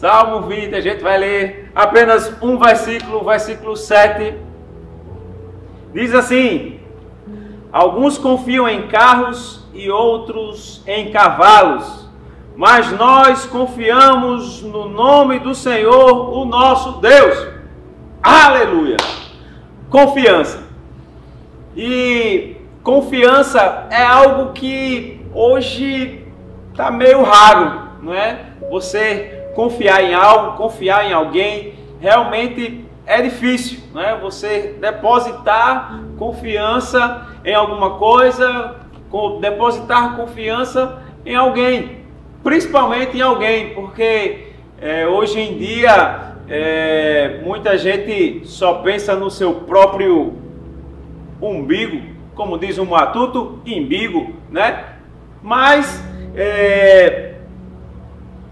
Salmo 20, a gente vai ler apenas um versículo, versículo 7. Diz assim: Alguns confiam em carros e outros em cavalos, mas nós confiamos no nome do Senhor, o nosso Deus. Aleluia! Confiança. E confiança é algo que hoje está meio raro, não é? Você confiar em algo, confiar em alguém, realmente é difícil, né? Você depositar confiança em alguma coisa, depositar confiança em alguém, principalmente em alguém, porque é, hoje em dia é, muita gente só pensa no seu próprio umbigo, como diz o matuto, imbigo, né? Mas é,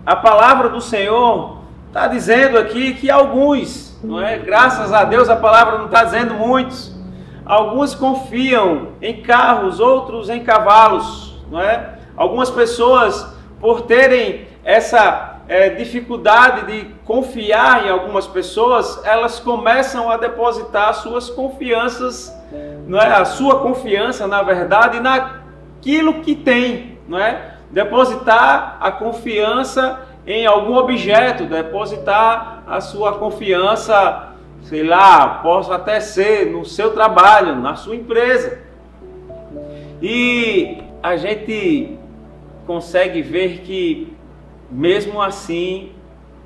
a palavra do Senhor está dizendo aqui que alguns, não é? Graças a Deus a palavra não está dizendo muitos. Alguns confiam em carros, outros em cavalos, não é? Algumas pessoas, por terem essa é, dificuldade de confiar em algumas pessoas, elas começam a depositar suas confianças, não é? A sua confiança, na verdade, naquilo que tem, não é? Depositar a confiança em algum objeto, depositar a sua confiança, sei lá, possa até ser no seu trabalho, na sua empresa. E a gente consegue ver que mesmo assim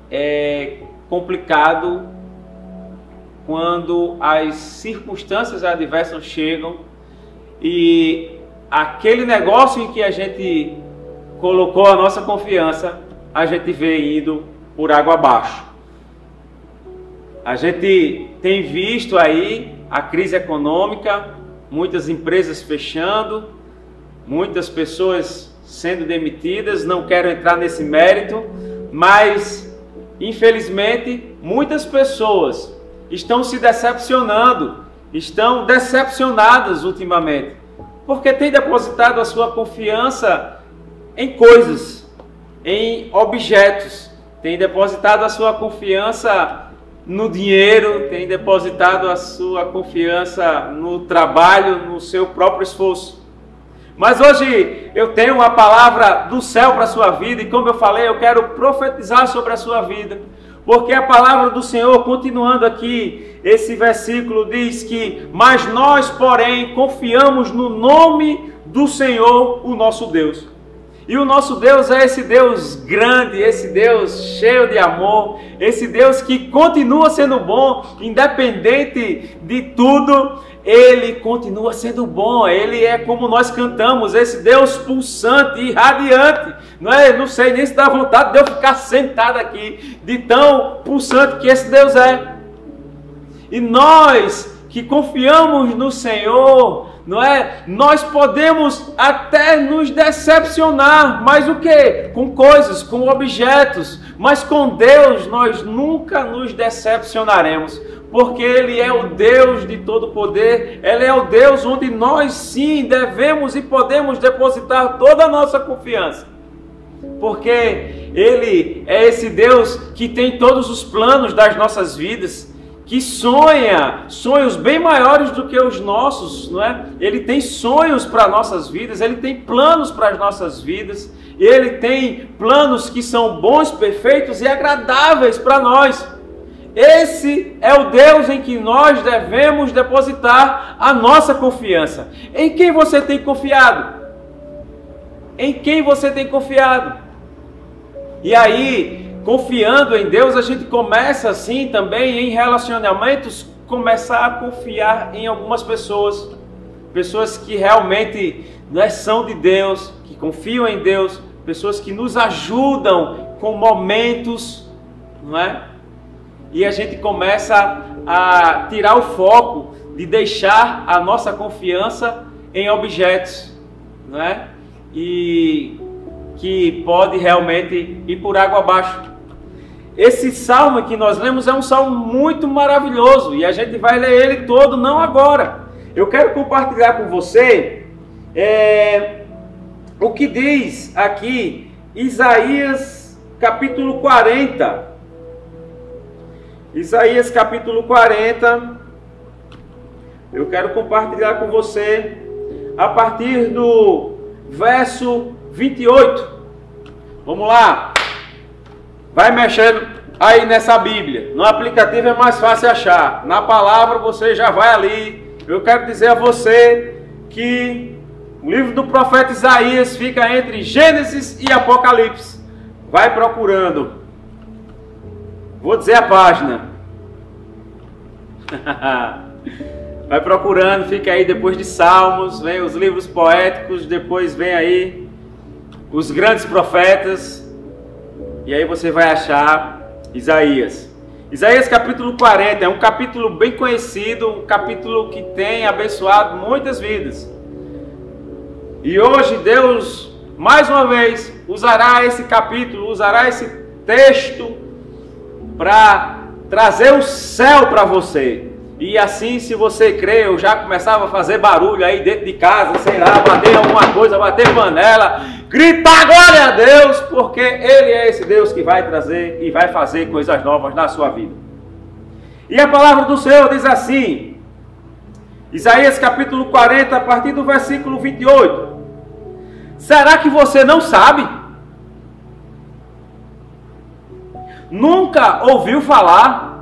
é complicado quando as circunstâncias adversas chegam e aquele negócio em que a gente colocou a nossa confiança, a gente vê indo por água abaixo. A gente tem visto aí a crise econômica, muitas empresas fechando, muitas pessoas sendo demitidas, não quero entrar nesse mérito, mas infelizmente muitas pessoas estão se decepcionando, estão decepcionadas ultimamente, porque têm depositado a sua confiança em coisas, em objetos, tem depositado a sua confiança no dinheiro, tem depositado a sua confiança no trabalho, no seu próprio esforço. Mas hoje eu tenho uma palavra do céu para a sua vida e como eu falei, eu quero profetizar sobre a sua vida. Porque a palavra do Senhor, continuando aqui, esse versículo diz que: Mas nós, porém, confiamos no nome do Senhor, o nosso Deus. E o nosso Deus é esse Deus grande, esse Deus cheio de amor, esse Deus que continua sendo bom, independente de tudo, ele continua sendo bom. Ele é como nós cantamos, esse Deus pulsante e radiante. Não é? Não sei nem se dá vontade de eu ficar sentado aqui, de tão pulsante que esse Deus é. E nós que confiamos no Senhor, não é? Nós podemos até nos decepcionar, mas o que? Com coisas, com objetos, mas com Deus nós nunca nos decepcionaremos, porque Ele é o Deus de todo poder, Ele é o Deus onde nós sim devemos e podemos depositar toda a nossa confiança, porque Ele é esse Deus que tem todos os planos das nossas vidas que sonha sonhos bem maiores do que os nossos, não é? Ele tem sonhos para nossas vidas, ele tem planos para as nossas vidas, ele tem planos que são bons, perfeitos e agradáveis para nós. Esse é o Deus em que nós devemos depositar a nossa confiança. Em quem você tem confiado? Em quem você tem confiado? E aí, confiando em Deus, a gente começa assim também em relacionamentos, começar a confiar em algumas pessoas, pessoas que realmente né, são de Deus, que confiam em Deus, pessoas que nos ajudam com momentos, não é? E a gente começa a tirar o foco de deixar a nossa confiança em objetos, não é? E que pode realmente ir por água abaixo. Esse salmo que nós lemos é um salmo muito maravilhoso e a gente vai ler ele todo, não agora. Eu quero compartilhar com você é, o que diz aqui Isaías capítulo 40, Isaías capítulo 40. Eu quero compartilhar com você a partir do verso 28. Vamos lá. Vai mexendo aí nessa Bíblia. No aplicativo é mais fácil achar. Na palavra você já vai ali. Eu quero dizer a você que o livro do profeta Isaías fica entre Gênesis e Apocalipse. Vai procurando. Vou dizer a página. Vai procurando, fica aí depois de Salmos, vem os livros poéticos, depois vem aí os grandes profetas. E aí você vai achar Isaías. Isaías capítulo 40 é um capítulo bem conhecido, um capítulo que tem abençoado muitas vidas. E hoje Deus, mais uma vez, usará esse capítulo, usará esse texto para trazer o céu para você. E assim, se você crê, eu já começava a fazer barulho aí dentro de casa, sei lá, bater alguma coisa, bater panela, gritar glória a Deus, porque Ele é esse Deus que vai trazer e vai fazer coisas novas na sua vida. E a palavra do Senhor diz assim, Isaías capítulo 40, a partir do versículo 28. Será que você não sabe? Nunca ouviu falar?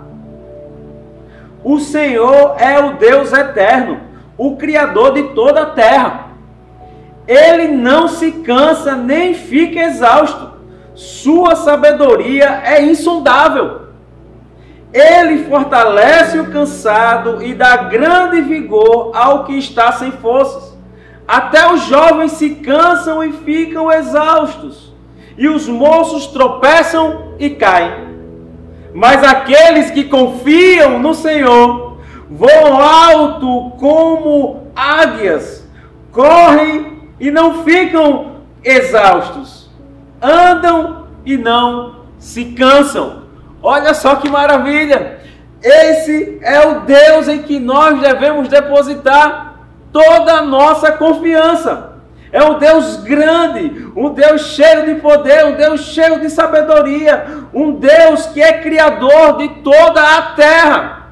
O Senhor é o Deus eterno, o Criador de toda a terra. Ele não se cansa nem fica exausto. Sua sabedoria é insondável. Ele fortalece o cansado e dá grande vigor ao que está sem forças. Até os jovens se cansam e ficam exaustos e os moços tropeçam e caem. Mas aqueles que confiam no Senhor voam alto como águias, correm e não ficam exaustos, andam e não se cansam. Olha só que maravilha! Esse é o Deus em que nós devemos depositar toda a nossa confiança. É um Deus grande, um Deus cheio de poder, um Deus cheio de sabedoria, um Deus que é criador de toda a terra.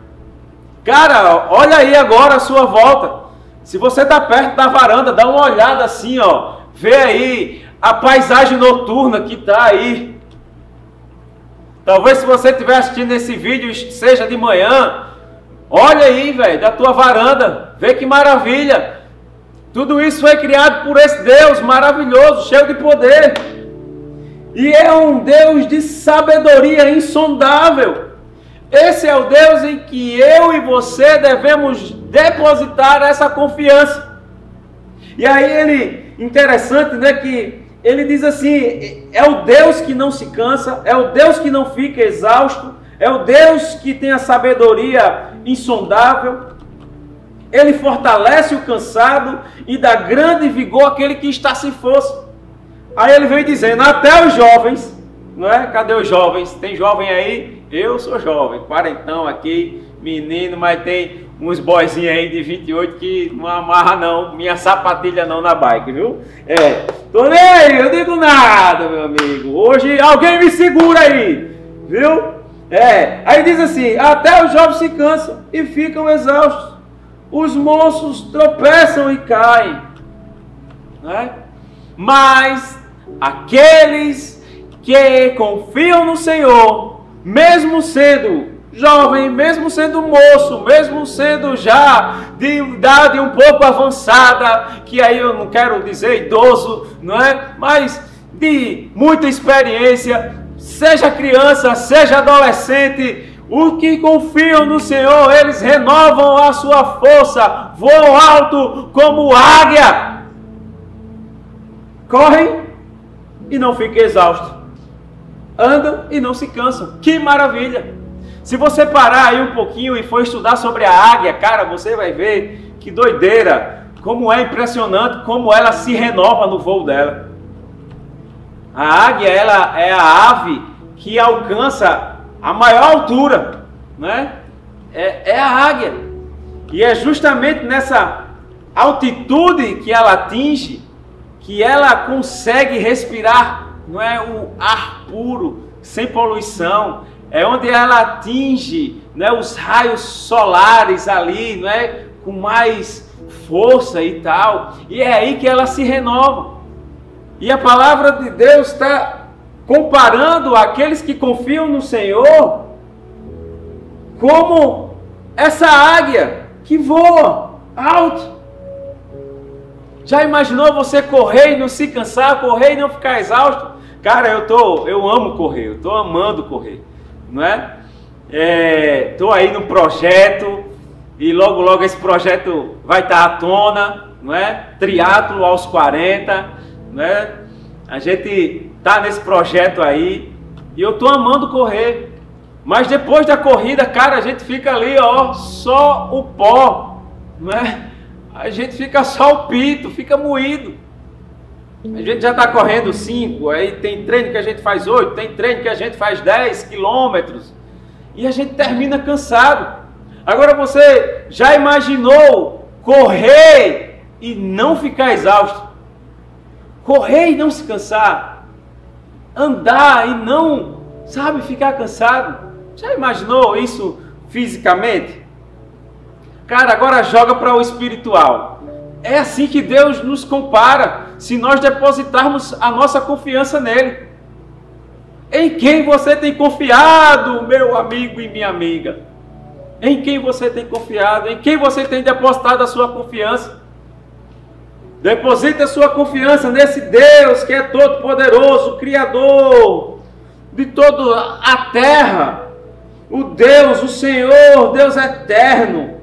Cara, olha aí agora a sua volta. Se você está perto da varanda, dá uma olhada assim, ó. Vê aí a paisagem noturna que está aí. Talvez se você estiver assistindo esse vídeo, seja de manhã, olha aí, velho, da tua varanda. Vê que maravilha. Tudo isso foi criado por esse Deus maravilhoso, cheio de poder. E é um Deus de sabedoria insondável. Esse é o Deus em que eu e você devemos depositar essa confiança. E aí ele, interessante, né, que ele diz assim, é o Deus que não se cansa, é o Deus que não fica exausto, é o Deus que tem a sabedoria insondável, ele fortalece o cansado e dá grande vigor àquele que está sem força. Aí ele vem dizendo, até os jovens, não é? Cadê os jovens? Tem jovem aí? Eu sou jovem, quarentão aqui, menino, mas tem uns boizinhos aí de 28 que não amarra não, minha sapatilha não na bike, viu? É, tô nem aí, eu digo nada, meu amigo. Hoje alguém me segura aí, viu? É, aí diz assim, até os jovens se cansam e ficam exaustos os moços tropeçam e caem, né? mas aqueles que confiam no Senhor, mesmo sendo jovem, mesmo sendo moço, mesmo sendo já de idade um pouco avançada, que aí eu não quero dizer idoso, não é? Mas de muita experiência, seja criança, seja adolescente, os que confiam no Senhor, eles renovam a sua força, voam alto como águia. Correm e não ficam exaustos. Andam e não se cansam. Que maravilha! Se você parar aí um pouquinho e for estudar sobre a águia, cara, você vai ver que doideira, como é impressionante como ela se renova no voo dela. A águia, ela é a ave que alcança a maior altura, né? É, é a águia. E é justamente nessa altitude que ela atinge que ela consegue respirar, não é o ar puro, sem poluição. é onde ela atinge né, os raios solares ali, não é? com mais força e tal. E é aí que ela se renova. E a palavra de Deus está comparando aqueles que confiam no Senhor como essa águia que voa alto. Já imaginou você correr e não se cansar, correr e não ficar exausto? Cara, eu tô, eu amo correr, eu tô amando correr, não é? é tô aí no projeto e logo logo esse projeto vai estar à tona, não é? Triatlo aos 40, não é? A gente tá nesse projeto aí e eu tô amando correr. Mas depois da corrida, cara, a gente fica ali, ó, só o pó, não é? A gente fica só o pito, fica moído. A gente já está correndo 5, aí tem treino que a gente faz 8, tem treino que a gente faz 10 quilômetros. E a gente termina cansado. Agora você já imaginou correr e não ficar exausto? Correr e não se cansar? Andar e não, sabe, ficar cansado? Já imaginou isso fisicamente? Cara, agora joga para o espiritual. É assim que Deus nos compara, se nós depositarmos a nossa confiança nele. Em quem você tem confiado, meu amigo e minha amiga? Em quem você tem confiado? Em quem você tem depositado a sua confiança? Deposite a sua confiança nesse Deus que é todo poderoso, criador de toda a terra o Deus, o Senhor, Deus eterno,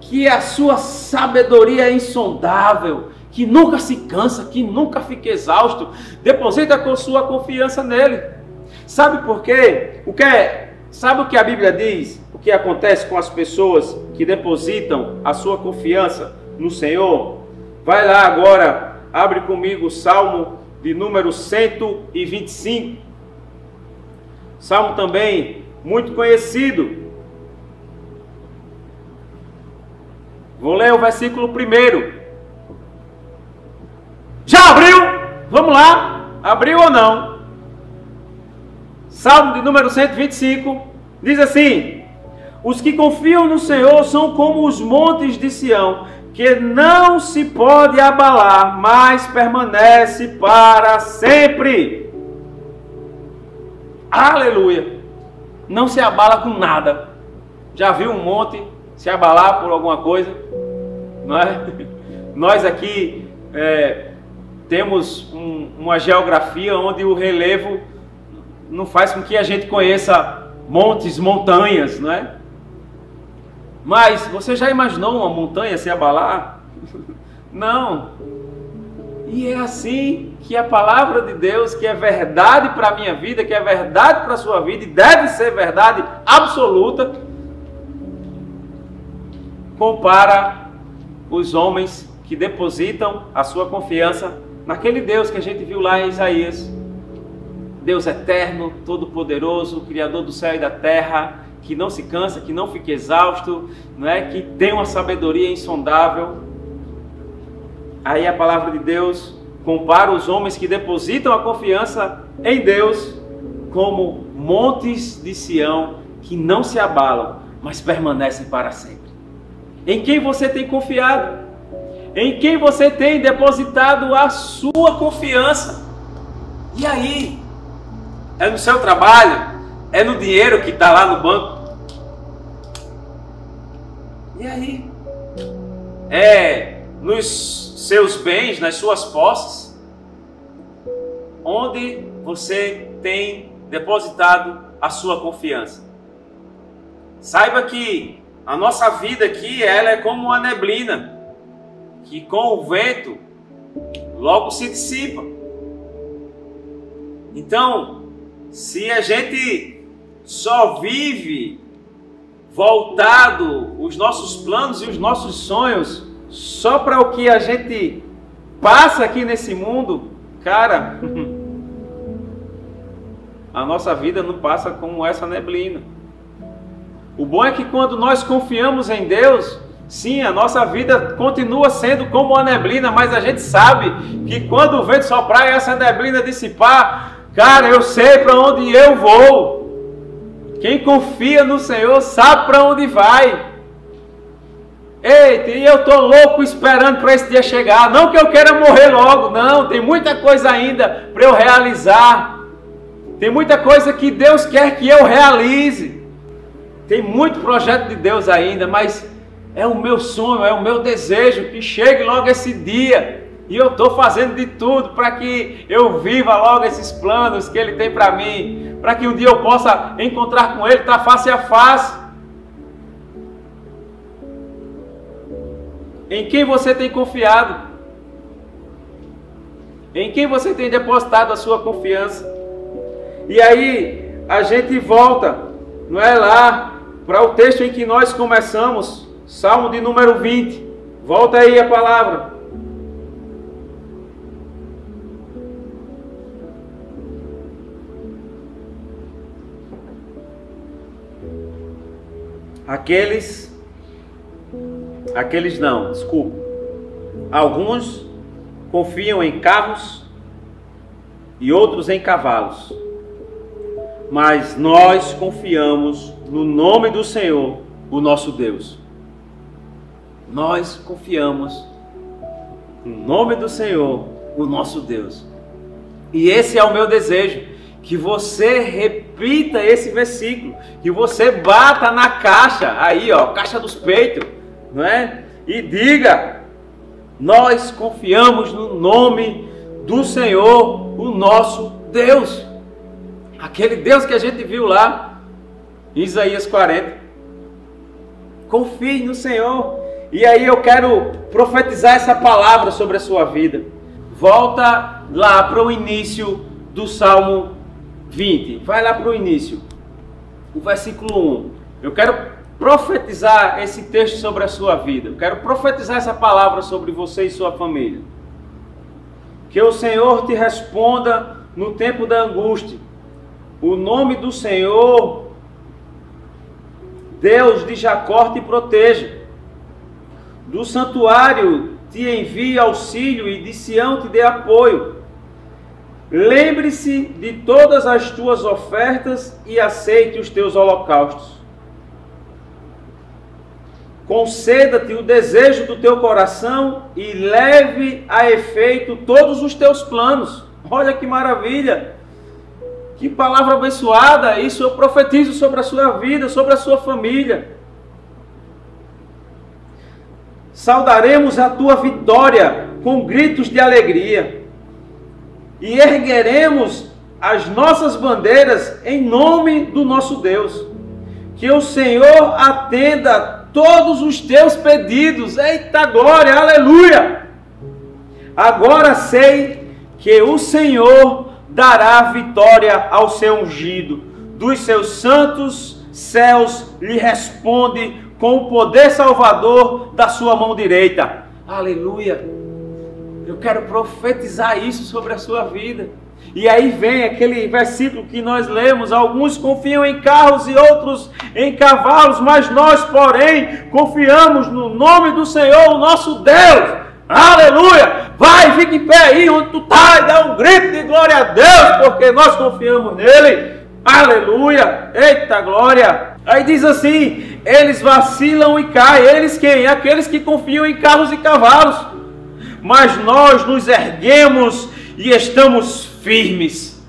que a sua sabedoria é insondável, que nunca se cansa, que nunca fica exausto, deposita com sua confiança nele. Sabe por quê? O que é, sabe o que a Bíblia diz? O que acontece com as pessoas que depositam a sua confiança no Senhor? Vai lá agora, abre comigo o Salmo de número 125. Salmo também muito conhecido. Vou ler o versículo primeiro. Já abriu? Vamos lá. Abriu ou não? Salmo de número 125 diz assim: Os que confiam no Senhor são como os montes de Sião, que não se pode abalar, mas permanece para sempre. Aleluia não se abala com nada. Já viu um monte se abalar por alguma coisa? Não é? Nós aqui é, temos um, uma geografia onde o relevo não faz com que a gente conheça montes, montanhas, não é? Mas você já imaginou uma montanha se abalar? Não. E é assim que a palavra de Deus, que é verdade para a minha vida, que é verdade para a sua vida e deve ser verdade absoluta, compara os homens que depositam a sua confiança naquele Deus que a gente viu lá em Isaías. Deus eterno, todo-poderoso, criador do céu e da terra, que não se cansa, que não fica exausto, não é? Que tem uma sabedoria insondável Aí a palavra de Deus compara os homens que depositam a confiança em Deus como montes de Sião que não se abalam, mas permanecem para sempre. Em quem você tem confiado? Em quem você tem depositado a sua confiança? E aí? É no seu trabalho? É no dinheiro que está lá no banco? E aí? É nos seus bens, nas suas posses, onde você tem depositado a sua confiança. Saiba que a nossa vida aqui, ela é como uma neblina, que com o vento logo se dissipa. Então, se a gente só vive voltado os nossos planos e os nossos sonhos só para o que a gente passa aqui nesse mundo, cara, a nossa vida não passa como essa neblina. O bom é que quando nós confiamos em Deus, sim, a nossa vida continua sendo como uma neblina, mas a gente sabe que quando o vento soprar e essa neblina dissipar, cara, eu sei para onde eu vou. Quem confia no Senhor sabe para onde vai. Eita, e eu estou louco esperando para esse dia chegar. Não que eu queira morrer logo, não. Tem muita coisa ainda para eu realizar. Tem muita coisa que Deus quer que eu realize. Tem muito projeto de Deus ainda, mas é o meu sonho, é o meu desejo que chegue logo esse dia. E eu estou fazendo de tudo para que eu viva logo esses planos que Ele tem para mim, para que um dia eu possa encontrar com Ele, estar tá face a face. Em quem você tem confiado? Em quem você tem depositado a sua confiança? E aí a gente volta, não é lá para o texto em que nós começamos, Salmo de número 20. Volta aí a palavra. Aqueles, aqueles não, desculpa. Alguns confiam em carros e outros em cavalos. Mas nós confiamos no nome do Senhor, o nosso Deus. Nós confiamos no nome do Senhor, o nosso Deus. E esse é o meu desejo que você repita esse versículo, que você bata na caixa, aí ó, caixa dos peitos, não é? E diga: Nós confiamos no nome do Senhor, o nosso Deus. Aquele Deus que a gente viu lá em Isaías 40. Confie no Senhor. E aí eu quero profetizar essa palavra sobre a sua vida. Volta lá para o início do Salmo 20. Vai lá para o início. O versículo 1. Eu quero profetizar esse texto sobre a sua vida. Eu quero profetizar essa palavra sobre você e sua família. Que o Senhor te responda no tempo da angústia. O nome do Senhor, Deus de Jacó, te proteja. Do santuário te envie auxílio e de Sião te dê apoio. Lembre-se de todas as tuas ofertas e aceite os teus holocaustos. Conceda-te o desejo do teu coração e leve a efeito todos os teus planos. Olha que maravilha! Que palavra abençoada! Isso eu profetizo sobre a sua vida, sobre a sua família. Saudaremos a tua vitória com gritos de alegria e ergueremos as nossas bandeiras em nome do nosso Deus. Que o Senhor atenda todos os teus pedidos. Eita glória, aleluia! Agora sei que o Senhor dará vitória ao seu ungido. Dos seus santos céus lhe responde com o poder salvador da sua mão direita. Aleluia! Eu quero profetizar isso sobre a sua vida. E aí vem aquele versículo que nós lemos: alguns confiam em carros e outros em cavalos, mas nós, porém, confiamos no nome do Senhor, o nosso Deus. Aleluia! Vai, fica em pé aí onde tu está e dá um grito de glória a Deus, porque nós confiamos nele. Aleluia! Eita glória! Aí diz assim: eles vacilam e caem. Eles quem? Aqueles que confiam em carros e cavalos mas nós nos erguemos e estamos firmes.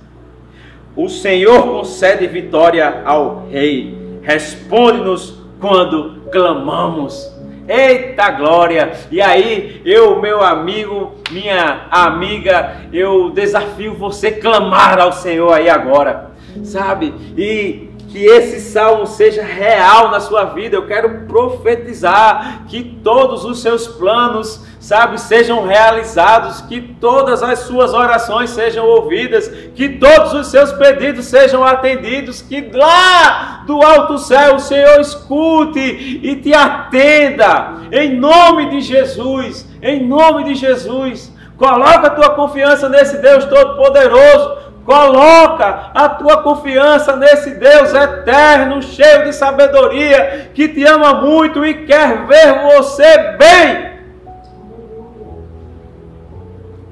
O Senhor concede vitória ao Rei, responde-nos quando clamamos. Eita glória! E aí, eu, meu amigo, minha amiga, eu desafio você clamar ao Senhor aí agora, sabe? E que esse salmo seja real na sua vida. Eu quero profetizar que todos os seus planos, sabe, sejam realizados, que todas as suas orações sejam ouvidas, que todos os seus pedidos sejam atendidos, que lá do alto céu o Senhor escute e te atenda. Em nome de Jesus, em nome de Jesus. Coloca a tua confiança nesse Deus Todo-Poderoso Coloca a tua confiança nesse Deus eterno, cheio de sabedoria, que te ama muito e quer ver você bem.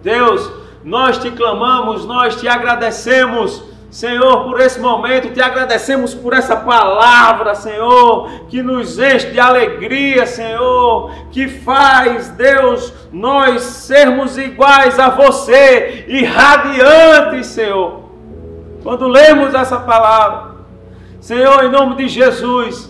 Deus, nós te clamamos, nós te agradecemos, Senhor, por esse momento, te agradecemos por essa palavra, Senhor, que nos enche de alegria, Senhor, que faz, Deus, nós sermos iguais a você e radiantes, Senhor. Quando lemos essa palavra, Senhor, em nome de Jesus,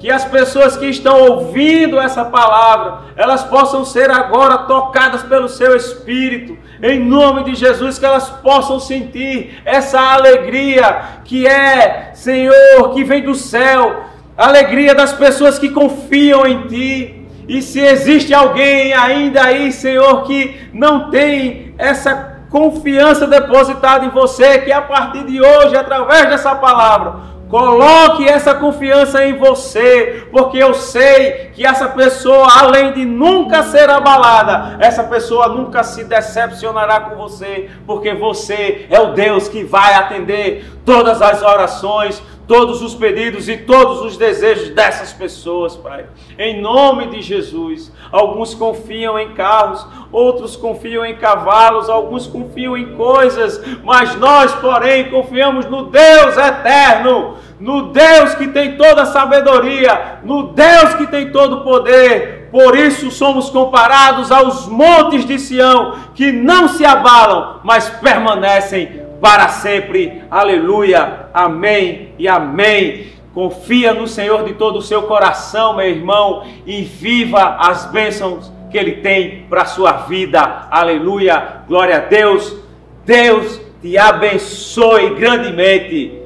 que as pessoas que estão ouvindo essa palavra, elas possam ser agora tocadas pelo seu Espírito, em nome de Jesus, que elas possam sentir essa alegria que é, Senhor, que vem do céu, alegria das pessoas que confiam em Ti. E se existe alguém ainda aí, Senhor, que não tem essa confiança depositada em você, que a partir de hoje, através dessa palavra, Coloque essa confiança em você, porque eu sei que essa pessoa, além de nunca ser abalada, essa pessoa nunca se decepcionará com você, porque você é o Deus que vai atender todas as orações, todos os pedidos e todos os desejos dessas pessoas, Pai. Em nome de Jesus. Alguns confiam em carros, outros confiam em cavalos, alguns confiam em coisas, mas nós, porém, confiamos no Deus eterno, no Deus que tem toda a sabedoria, no Deus que tem todo o poder. Por isso somos comparados aos montes de Sião, que não se abalam, mas permanecem para sempre. Aleluia. Amém e amém. Confia no Senhor de todo o seu coração, meu irmão, e viva as bênçãos que Ele tem para a sua vida. Aleluia. Glória a Deus. Deus te abençoe grandemente.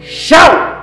Tchau!